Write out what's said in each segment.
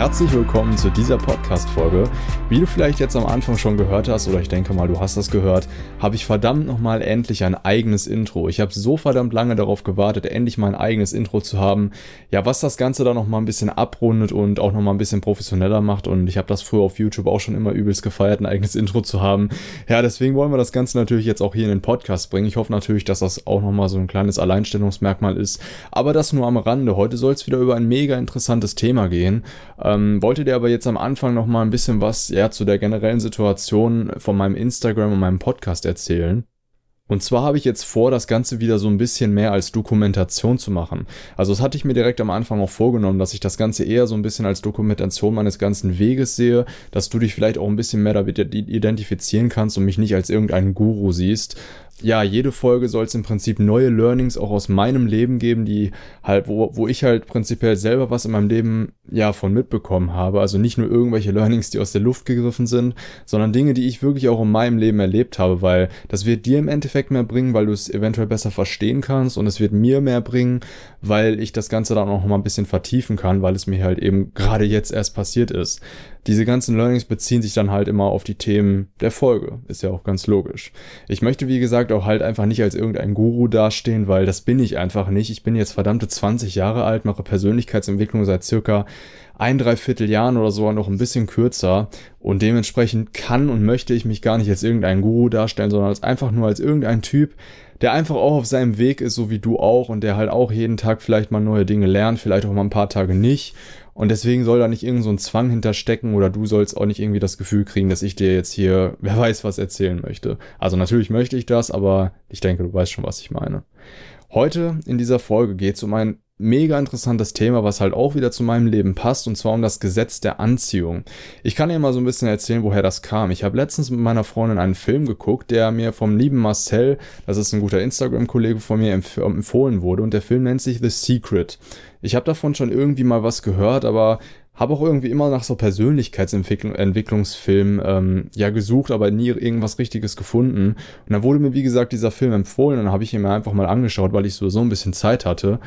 Herzlich willkommen zu dieser Podcast-Folge. Wie du vielleicht jetzt am Anfang schon gehört hast, oder ich denke mal, du hast das gehört, habe ich verdammt nochmal endlich ein eigenes Intro. Ich habe so verdammt lange darauf gewartet, endlich mal ein eigenes Intro zu haben. Ja, was das Ganze dann nochmal ein bisschen abrundet und auch nochmal ein bisschen professioneller macht. Und ich habe das früher auf YouTube auch schon immer übelst gefeiert, ein eigenes Intro zu haben. Ja, deswegen wollen wir das Ganze natürlich jetzt auch hier in den Podcast bringen. Ich hoffe natürlich, dass das auch nochmal so ein kleines Alleinstellungsmerkmal ist. Aber das nur am Rande. Heute soll es wieder über ein mega interessantes Thema gehen. Ähm, wollte dir aber jetzt am Anfang noch mal ein bisschen was ja, zu der generellen Situation von meinem Instagram und meinem Podcast erzählen. Und zwar habe ich jetzt vor, das Ganze wieder so ein bisschen mehr als Dokumentation zu machen. Also das hatte ich mir direkt am Anfang auch vorgenommen, dass ich das Ganze eher so ein bisschen als Dokumentation meines ganzen Weges sehe, dass du dich vielleicht auch ein bisschen mehr damit identifizieren kannst und mich nicht als irgendeinen Guru siehst ja, jede Folge soll es im Prinzip neue Learnings auch aus meinem Leben geben, die halt, wo, wo ich halt prinzipiell selber was in meinem Leben ja von mitbekommen habe. Also nicht nur irgendwelche Learnings, die aus der Luft gegriffen sind, sondern Dinge, die ich wirklich auch in meinem Leben erlebt habe, weil das wird dir im Endeffekt mehr bringen, weil du es eventuell besser verstehen kannst und es wird mir mehr bringen, weil ich das Ganze dann auch mal ein bisschen vertiefen kann, weil es mir halt eben gerade jetzt erst passiert ist. Diese ganzen Learnings beziehen sich dann halt immer auf die Themen der Folge. Ist ja auch ganz logisch. Ich möchte, wie gesagt, auch halt einfach nicht als irgendein Guru dastehen, weil das bin ich einfach nicht. Ich bin jetzt verdammte 20 Jahre alt, mache Persönlichkeitsentwicklung seit circa ein, dreiviertel Jahren oder so noch ein bisschen kürzer und dementsprechend kann und möchte ich mich gar nicht als irgendein Guru darstellen, sondern als einfach nur als irgendein Typ, der einfach auch auf seinem Weg ist, so wie du auch und der halt auch jeden Tag vielleicht mal neue Dinge lernt, vielleicht auch mal ein paar Tage nicht und deswegen soll da nicht irgend so ein Zwang hinterstecken oder du sollst auch nicht irgendwie das Gefühl kriegen, dass ich dir jetzt hier, wer weiß, was erzählen möchte. Also natürlich möchte ich das, aber ich denke, du weißt schon, was ich meine. Heute in dieser Folge geht es um ein mega interessantes Thema, was halt auch wieder zu meinem Leben passt, und zwar um das Gesetz der Anziehung. Ich kann dir mal so ein bisschen erzählen, woher das kam. Ich habe letztens mit meiner Freundin einen Film geguckt, der mir vom lieben Marcel, das ist ein guter Instagram-Kollege von mir, empf empfohlen wurde, und der Film nennt sich The Secret. Ich habe davon schon irgendwie mal was gehört, aber habe auch irgendwie immer nach so Persönlichkeitsentwicklungsfilmen ähm, ja gesucht, aber nie irgendwas Richtiges gefunden. Und dann wurde mir, wie gesagt, dieser Film empfohlen und dann habe ich ihn mir einfach mal angeschaut, weil ich sowieso ein bisschen Zeit hatte.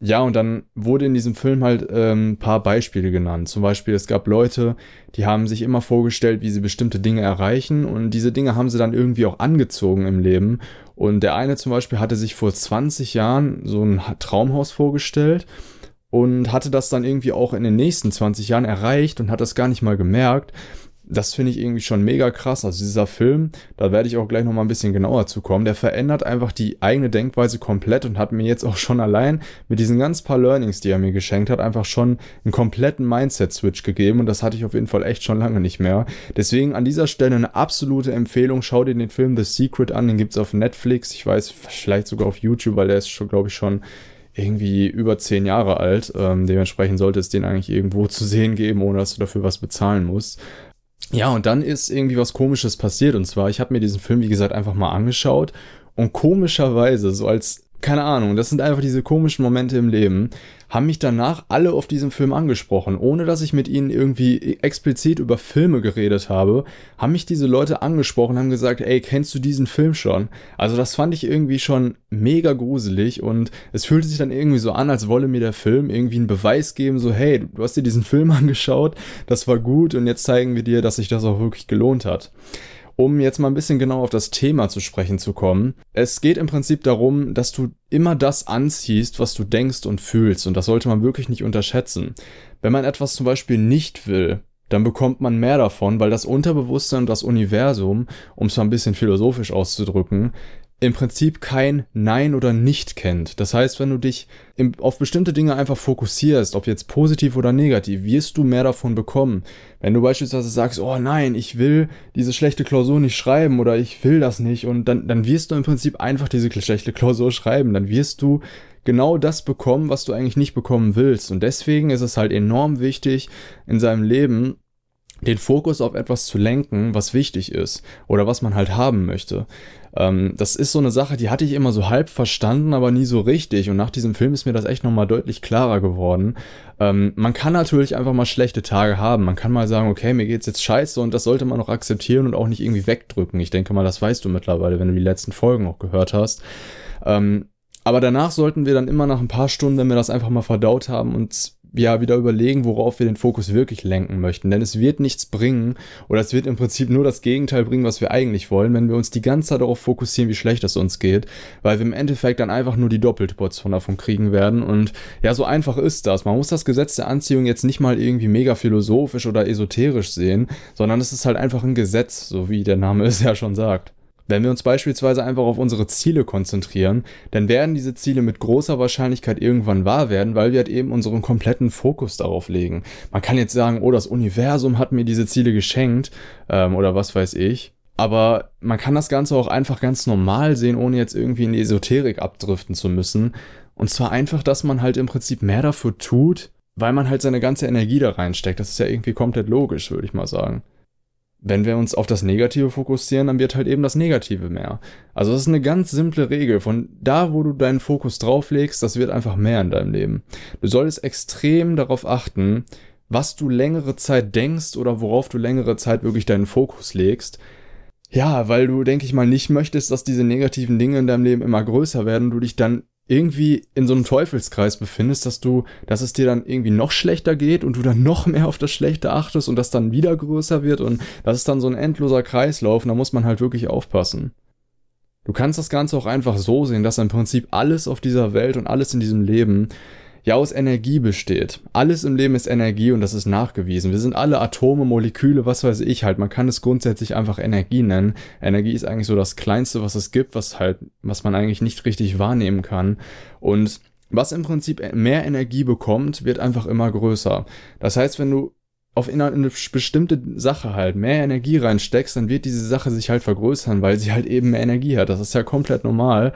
Ja, und dann wurde in diesem Film halt ähm, ein paar Beispiele genannt. Zum Beispiel, es gab Leute, die haben sich immer vorgestellt, wie sie bestimmte Dinge erreichen und diese Dinge haben sie dann irgendwie auch angezogen im Leben. Und der eine zum Beispiel hatte sich vor 20 Jahren so ein Traumhaus vorgestellt und hatte das dann irgendwie auch in den nächsten 20 Jahren erreicht und hat das gar nicht mal gemerkt das finde ich irgendwie schon mega krass. Also dieser Film, da werde ich auch gleich nochmal ein bisschen genauer zu kommen, der verändert einfach die eigene Denkweise komplett und hat mir jetzt auch schon allein mit diesen ganz paar Learnings, die er mir geschenkt hat, einfach schon einen kompletten Mindset-Switch gegeben und das hatte ich auf jeden Fall echt schon lange nicht mehr. Deswegen an dieser Stelle eine absolute Empfehlung. Schau dir den Film The Secret an, den gibt's auf Netflix, ich weiß, vielleicht sogar auf YouTube, weil der ist schon, glaube ich, schon irgendwie über zehn Jahre alt. Ähm, dementsprechend sollte es den eigentlich irgendwo zu sehen geben, ohne dass du dafür was bezahlen musst. Ja, und dann ist irgendwie was Komisches passiert. Und zwar, ich habe mir diesen Film, wie gesagt, einfach mal angeschaut. Und komischerweise, so als keine Ahnung, das sind einfach diese komischen Momente im Leben, haben mich danach alle auf diesen Film angesprochen, ohne dass ich mit ihnen irgendwie explizit über Filme geredet habe, haben mich diese Leute angesprochen, haben gesagt, ey, kennst du diesen Film schon? Also das fand ich irgendwie schon mega gruselig und es fühlte sich dann irgendwie so an, als wolle mir der Film irgendwie einen Beweis geben, so hey, du hast dir diesen Film angeschaut, das war gut und jetzt zeigen wir dir, dass sich das auch wirklich gelohnt hat. Um jetzt mal ein bisschen genau auf das Thema zu sprechen zu kommen. Es geht im Prinzip darum, dass du immer das anziehst, was du denkst und fühlst. Und das sollte man wirklich nicht unterschätzen. Wenn man etwas zum Beispiel nicht will, dann bekommt man mehr davon, weil das Unterbewusstsein und das Universum, um es mal ein bisschen philosophisch auszudrücken, im Prinzip kein Nein oder Nicht kennt. Das heißt, wenn du dich auf bestimmte Dinge einfach fokussierst, ob jetzt positiv oder negativ, wirst du mehr davon bekommen. Wenn du beispielsweise sagst, oh nein, ich will diese schlechte Klausur nicht schreiben oder ich will das nicht und dann, dann wirst du im Prinzip einfach diese schlechte Klausur schreiben. Dann wirst du genau das bekommen, was du eigentlich nicht bekommen willst. Und deswegen ist es halt enorm wichtig in seinem Leben, den Fokus auf etwas zu lenken, was wichtig ist oder was man halt haben möchte. Ähm, das ist so eine Sache, die hatte ich immer so halb verstanden, aber nie so richtig. Und nach diesem Film ist mir das echt nochmal deutlich klarer geworden. Ähm, man kann natürlich einfach mal schlechte Tage haben. Man kann mal sagen, okay, mir geht's jetzt scheiße und das sollte man auch akzeptieren und auch nicht irgendwie wegdrücken. Ich denke mal, das weißt du mittlerweile, wenn du die letzten Folgen auch gehört hast. Ähm, aber danach sollten wir dann immer nach ein paar Stunden, wenn wir das einfach mal verdaut haben, uns ja wieder überlegen, worauf wir den Fokus wirklich lenken möchten. Denn es wird nichts bringen oder es wird im Prinzip nur das Gegenteil bringen, was wir eigentlich wollen, wenn wir uns die ganze Zeit darauf fokussieren, wie schlecht es uns geht, weil wir im Endeffekt dann einfach nur die doppelte Portion davon kriegen werden. Und ja, so einfach ist das. Man muss das Gesetz der Anziehung jetzt nicht mal irgendwie mega philosophisch oder esoterisch sehen, sondern es ist halt einfach ein Gesetz, so wie der Name es ja schon sagt. Wenn wir uns beispielsweise einfach auf unsere Ziele konzentrieren, dann werden diese Ziele mit großer Wahrscheinlichkeit irgendwann wahr werden, weil wir halt eben unseren kompletten Fokus darauf legen. Man kann jetzt sagen, oh, das Universum hat mir diese Ziele geschenkt ähm, oder was weiß ich. Aber man kann das Ganze auch einfach ganz normal sehen, ohne jetzt irgendwie in die Esoterik abdriften zu müssen. Und zwar einfach, dass man halt im Prinzip mehr dafür tut, weil man halt seine ganze Energie da reinsteckt. Das ist ja irgendwie komplett logisch, würde ich mal sagen wenn wir uns auf das Negative fokussieren, dann wird halt eben das Negative mehr. Also das ist eine ganz simple Regel. Von da, wo du deinen Fokus drauf legst, das wird einfach mehr in deinem Leben. Du solltest extrem darauf achten, was du längere Zeit denkst oder worauf du längere Zeit wirklich deinen Fokus legst. Ja, weil du, denke ich mal, nicht möchtest, dass diese negativen Dinge in deinem Leben immer größer werden, du dich dann irgendwie in so einem Teufelskreis befindest, dass du, dass es dir dann irgendwie noch schlechter geht und du dann noch mehr auf das Schlechte achtest und das dann wieder größer wird und das ist dann so ein endloser Kreislauf und da muss man halt wirklich aufpassen. Du kannst das Ganze auch einfach so sehen, dass im Prinzip alles auf dieser Welt und alles in diesem Leben ja aus Energie besteht. Alles im Leben ist Energie und das ist nachgewiesen. Wir sind alle Atome, Moleküle, was weiß ich halt. Man kann es grundsätzlich einfach Energie nennen. Energie ist eigentlich so das Kleinste, was es gibt, was halt, was man eigentlich nicht richtig wahrnehmen kann. Und was im Prinzip mehr Energie bekommt, wird einfach immer größer. Das heißt, wenn du auf eine bestimmte Sache halt mehr Energie reinsteckst, dann wird diese Sache sich halt vergrößern, weil sie halt eben mehr Energie hat. Das ist ja komplett normal,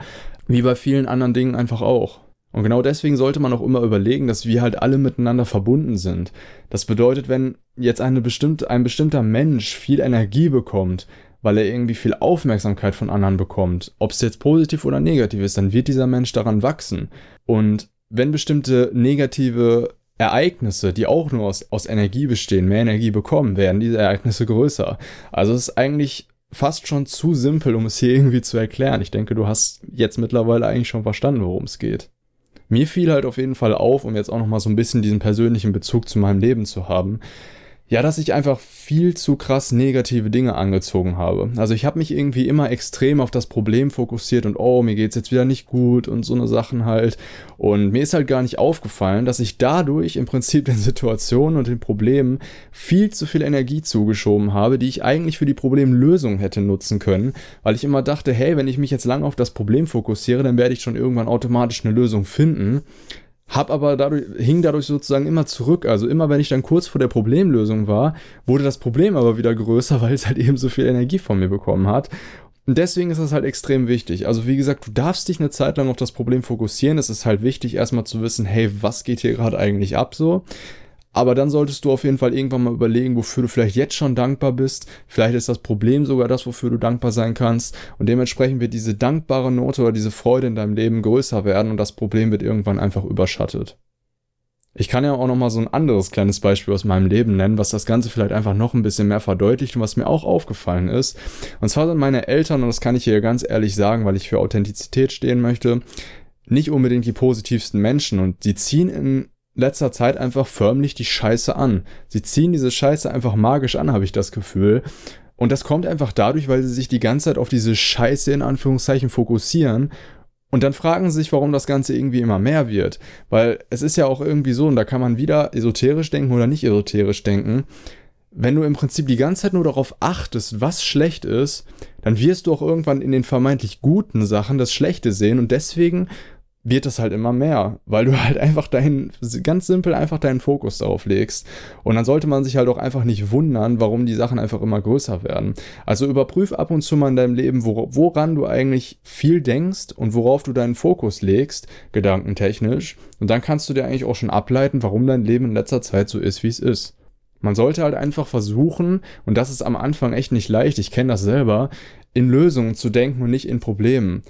wie bei vielen anderen Dingen einfach auch. Und genau deswegen sollte man auch immer überlegen, dass wir halt alle miteinander verbunden sind. Das bedeutet, wenn jetzt eine bestimmte, ein bestimmter Mensch viel Energie bekommt, weil er irgendwie viel Aufmerksamkeit von anderen bekommt, ob es jetzt positiv oder negativ ist, dann wird dieser Mensch daran wachsen. Und wenn bestimmte negative Ereignisse, die auch nur aus, aus Energie bestehen, mehr Energie bekommen, werden diese Ereignisse größer. Also es ist eigentlich fast schon zu simpel, um es hier irgendwie zu erklären. Ich denke, du hast jetzt mittlerweile eigentlich schon verstanden, worum es geht. Mir fiel halt auf jeden Fall auf, um jetzt auch nochmal so ein bisschen diesen persönlichen Bezug zu meinem Leben zu haben, ja, dass ich einfach viel zu krass negative Dinge angezogen habe. Also ich habe mich irgendwie immer extrem auf das Problem fokussiert und oh, mir geht's jetzt wieder nicht gut und so eine Sachen halt. Und mir ist halt gar nicht aufgefallen, dass ich dadurch im Prinzip den Situationen und den Problemen viel zu viel Energie zugeschoben habe, die ich eigentlich für die Problemlösung hätte nutzen können, weil ich immer dachte, hey, wenn ich mich jetzt lang auf das Problem fokussiere, dann werde ich schon irgendwann automatisch eine Lösung finden hab aber dadurch, hing dadurch sozusagen immer zurück. Also immer wenn ich dann kurz vor der Problemlösung war, wurde das Problem aber wieder größer, weil es halt eben so viel Energie von mir bekommen hat. Und deswegen ist das halt extrem wichtig. Also wie gesagt, du darfst dich eine Zeit lang auf das Problem fokussieren. Es ist halt wichtig, erstmal zu wissen, hey, was geht hier gerade eigentlich ab so? Aber dann solltest du auf jeden Fall irgendwann mal überlegen, wofür du vielleicht jetzt schon dankbar bist. Vielleicht ist das Problem sogar das, wofür du dankbar sein kannst. Und dementsprechend wird diese dankbare Note oder diese Freude in deinem Leben größer werden und das Problem wird irgendwann einfach überschattet. Ich kann ja auch noch mal so ein anderes kleines Beispiel aus meinem Leben nennen, was das Ganze vielleicht einfach noch ein bisschen mehr verdeutlicht und was mir auch aufgefallen ist. Und zwar sind meine Eltern, und das kann ich hier ganz ehrlich sagen, weil ich für Authentizität stehen möchte, nicht unbedingt die positivsten Menschen und sie ziehen in letzter Zeit einfach förmlich die Scheiße an. Sie ziehen diese Scheiße einfach magisch an, habe ich das Gefühl. Und das kommt einfach dadurch, weil sie sich die ganze Zeit auf diese Scheiße in Anführungszeichen fokussieren. Und dann fragen sie sich, warum das Ganze irgendwie immer mehr wird. Weil es ist ja auch irgendwie so, und da kann man wieder esoterisch denken oder nicht esoterisch denken. Wenn du im Prinzip die ganze Zeit nur darauf achtest, was schlecht ist, dann wirst du auch irgendwann in den vermeintlich guten Sachen das Schlechte sehen und deswegen wird es halt immer mehr, weil du halt einfach deinen, ganz simpel einfach deinen Fokus darauf legst. Und dann sollte man sich halt auch einfach nicht wundern, warum die Sachen einfach immer größer werden. Also überprüf ab und zu mal in deinem Leben, woran du eigentlich viel denkst und worauf du deinen Fokus legst, gedankentechnisch. Und dann kannst du dir eigentlich auch schon ableiten, warum dein Leben in letzter Zeit so ist, wie es ist. Man sollte halt einfach versuchen, und das ist am Anfang echt nicht leicht, ich kenne das selber, in Lösungen zu denken und nicht in Problemen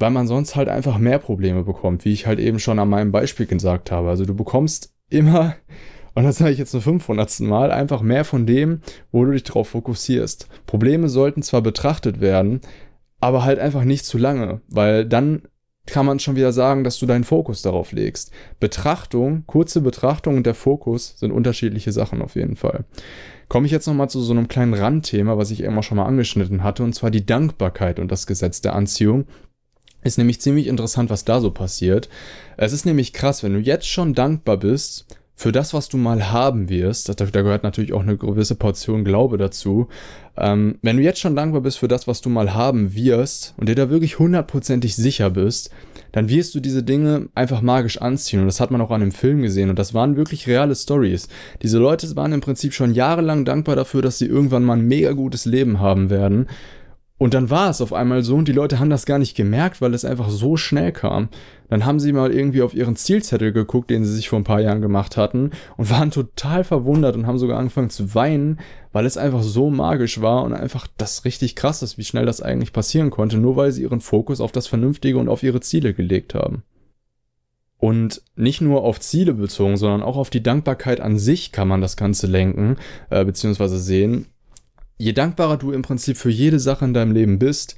weil man sonst halt einfach mehr Probleme bekommt, wie ich halt eben schon an meinem Beispiel gesagt habe. Also du bekommst immer, und das sage ich jetzt zum 500. Mal, einfach mehr von dem, wo du dich drauf fokussierst. Probleme sollten zwar betrachtet werden, aber halt einfach nicht zu lange, weil dann kann man schon wieder sagen, dass du deinen Fokus darauf legst. Betrachtung, kurze Betrachtung und der Fokus sind unterschiedliche Sachen auf jeden Fall. Komme ich jetzt nochmal zu so einem kleinen Randthema, was ich immer schon mal angeschnitten hatte, und zwar die Dankbarkeit und das Gesetz der Anziehung. Ist nämlich ziemlich interessant, was da so passiert. Es ist nämlich krass, wenn du jetzt schon dankbar bist für das, was du mal haben wirst, da, da gehört natürlich auch eine gewisse Portion Glaube dazu. Ähm, wenn du jetzt schon dankbar bist für das, was du mal haben wirst und dir da wirklich hundertprozentig sicher bist, dann wirst du diese Dinge einfach magisch anziehen. Und das hat man auch an dem Film gesehen. Und das waren wirklich reale Stories. Diese Leute waren im Prinzip schon jahrelang dankbar dafür, dass sie irgendwann mal ein mega gutes Leben haben werden. Und dann war es auf einmal so und die Leute haben das gar nicht gemerkt, weil es einfach so schnell kam. Dann haben sie mal irgendwie auf ihren Zielzettel geguckt, den sie sich vor ein paar Jahren gemacht hatten und waren total verwundert und haben sogar angefangen zu weinen, weil es einfach so magisch war und einfach das richtig krass ist, wie schnell das eigentlich passieren konnte, nur weil sie ihren Fokus auf das Vernünftige und auf ihre Ziele gelegt haben. Und nicht nur auf Ziele bezogen, sondern auch auf die Dankbarkeit an sich kann man das Ganze lenken, äh, beziehungsweise sehen je dankbarer du im Prinzip für jede Sache in deinem Leben bist,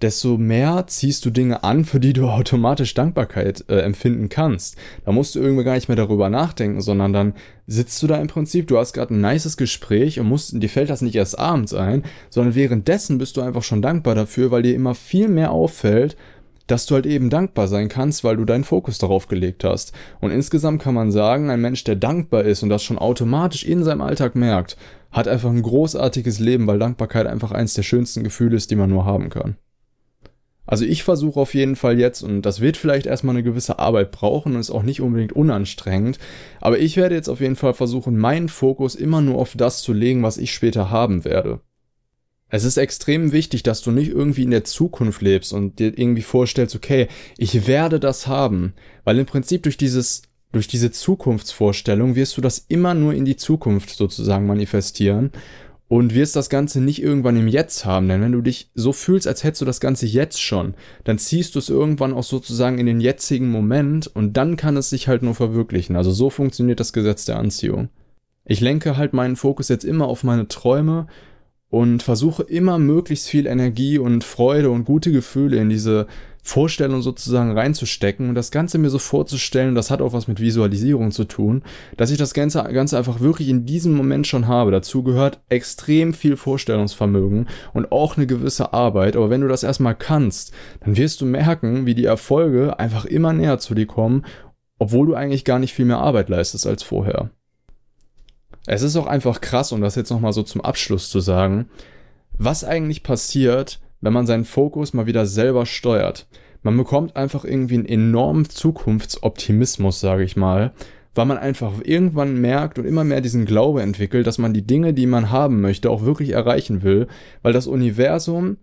desto mehr ziehst du Dinge an, für die du automatisch Dankbarkeit äh, empfinden kannst. Da musst du irgendwie gar nicht mehr darüber nachdenken, sondern dann sitzt du da im Prinzip, du hast gerade ein nices Gespräch und musst, dir fällt das nicht erst abends ein, sondern währenddessen bist du einfach schon dankbar dafür, weil dir immer viel mehr auffällt, dass du halt eben dankbar sein kannst, weil du deinen Fokus darauf gelegt hast. Und insgesamt kann man sagen, ein Mensch, der dankbar ist und das schon automatisch in seinem Alltag merkt, hat einfach ein großartiges Leben, weil Dankbarkeit einfach eins der schönsten Gefühle ist, die man nur haben kann. Also ich versuche auf jeden Fall jetzt, und das wird vielleicht erstmal eine gewisse Arbeit brauchen und ist auch nicht unbedingt unanstrengend, aber ich werde jetzt auf jeden Fall versuchen, meinen Fokus immer nur auf das zu legen, was ich später haben werde. Es ist extrem wichtig, dass du nicht irgendwie in der Zukunft lebst und dir irgendwie vorstellst, okay, ich werde das haben, weil im Prinzip durch dieses durch diese Zukunftsvorstellung wirst du das immer nur in die Zukunft sozusagen manifestieren und wirst das Ganze nicht irgendwann im Jetzt haben. Denn wenn du dich so fühlst, als hättest du das Ganze jetzt schon, dann ziehst du es irgendwann auch sozusagen in den jetzigen Moment und dann kann es sich halt nur verwirklichen. Also so funktioniert das Gesetz der Anziehung. Ich lenke halt meinen Fokus jetzt immer auf meine Träume und versuche immer möglichst viel Energie und Freude und gute Gefühle in diese Vorstellung sozusagen reinzustecken und das Ganze mir so vorzustellen, das hat auch was mit Visualisierung zu tun, dass ich das Ganze, Ganze einfach wirklich in diesem Moment schon habe. Dazu gehört extrem viel Vorstellungsvermögen und auch eine gewisse Arbeit. Aber wenn du das erstmal kannst, dann wirst du merken, wie die Erfolge einfach immer näher zu dir kommen, obwohl du eigentlich gar nicht viel mehr Arbeit leistest als vorher. Es ist auch einfach krass, um das jetzt nochmal so zum Abschluss zu sagen, was eigentlich passiert, wenn man seinen Fokus mal wieder selber steuert. Man bekommt einfach irgendwie einen enormen Zukunftsoptimismus, sage ich mal, weil man einfach irgendwann merkt und immer mehr diesen Glaube entwickelt, dass man die Dinge, die man haben möchte, auch wirklich erreichen will, weil das Universum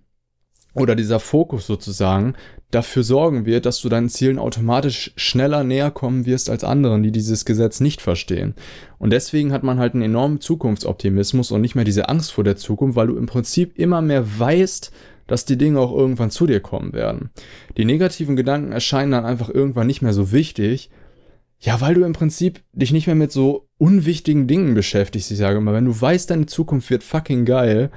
oder dieser Fokus sozusagen dafür sorgen wird, dass du deinen Zielen automatisch schneller näher kommen wirst als anderen, die dieses Gesetz nicht verstehen. Und deswegen hat man halt einen enormen Zukunftsoptimismus und nicht mehr diese Angst vor der Zukunft, weil du im Prinzip immer mehr weißt, dass die Dinge auch irgendwann zu dir kommen werden. Die negativen Gedanken erscheinen dann einfach irgendwann nicht mehr so wichtig. Ja, weil du im Prinzip dich nicht mehr mit so unwichtigen Dingen beschäftigst. Ich sage mal, wenn du weißt, deine Zukunft wird fucking geil,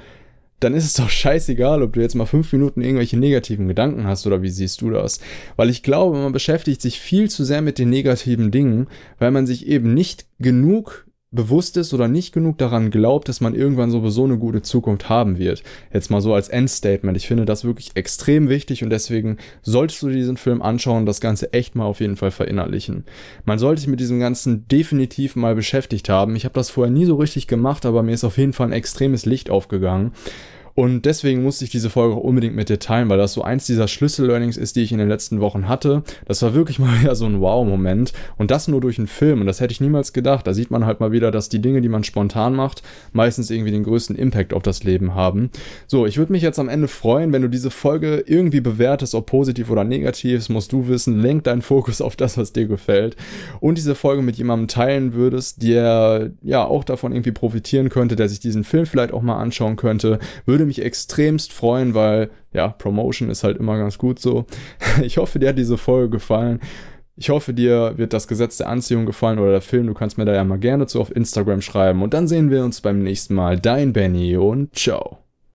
dann ist es doch scheißegal, ob du jetzt mal fünf Minuten irgendwelche negativen Gedanken hast oder wie siehst du das? Weil ich glaube, man beschäftigt sich viel zu sehr mit den negativen Dingen, weil man sich eben nicht genug bewusst ist oder nicht genug daran glaubt, dass man irgendwann sowieso eine gute Zukunft haben wird. Jetzt mal so als Endstatement. Ich finde das wirklich extrem wichtig und deswegen solltest du diesen Film anschauen und das Ganze echt mal auf jeden Fall verinnerlichen. Man sollte sich mit diesem Ganzen definitiv mal beschäftigt haben. Ich habe das vorher nie so richtig gemacht, aber mir ist auf jeden Fall ein extremes Licht aufgegangen. Und deswegen musste ich diese Folge auch unbedingt mit dir teilen, weil das so eins dieser Schlüssel-Learnings ist, die ich in den letzten Wochen hatte. Das war wirklich mal wieder so ein Wow-Moment. Und das nur durch einen Film. Und das hätte ich niemals gedacht. Da sieht man halt mal wieder, dass die Dinge, die man spontan macht, meistens irgendwie den größten Impact auf das Leben haben. So, ich würde mich jetzt am Ende freuen, wenn du diese Folge irgendwie bewertest, ob positiv oder negativ. Das musst du wissen. Lenk deinen Fokus auf das, was dir gefällt. Und diese Folge mit jemandem teilen würdest, der ja auch davon irgendwie profitieren könnte, der sich diesen Film vielleicht auch mal anschauen könnte. Würde würde mich extremst freuen, weil ja, Promotion ist halt immer ganz gut so. Ich hoffe, dir hat diese Folge gefallen. Ich hoffe, dir wird das Gesetz der Anziehung gefallen oder der Film. Du kannst mir da ja mal gerne zu auf Instagram schreiben. Und dann sehen wir uns beim nächsten Mal. Dein Benny und ciao.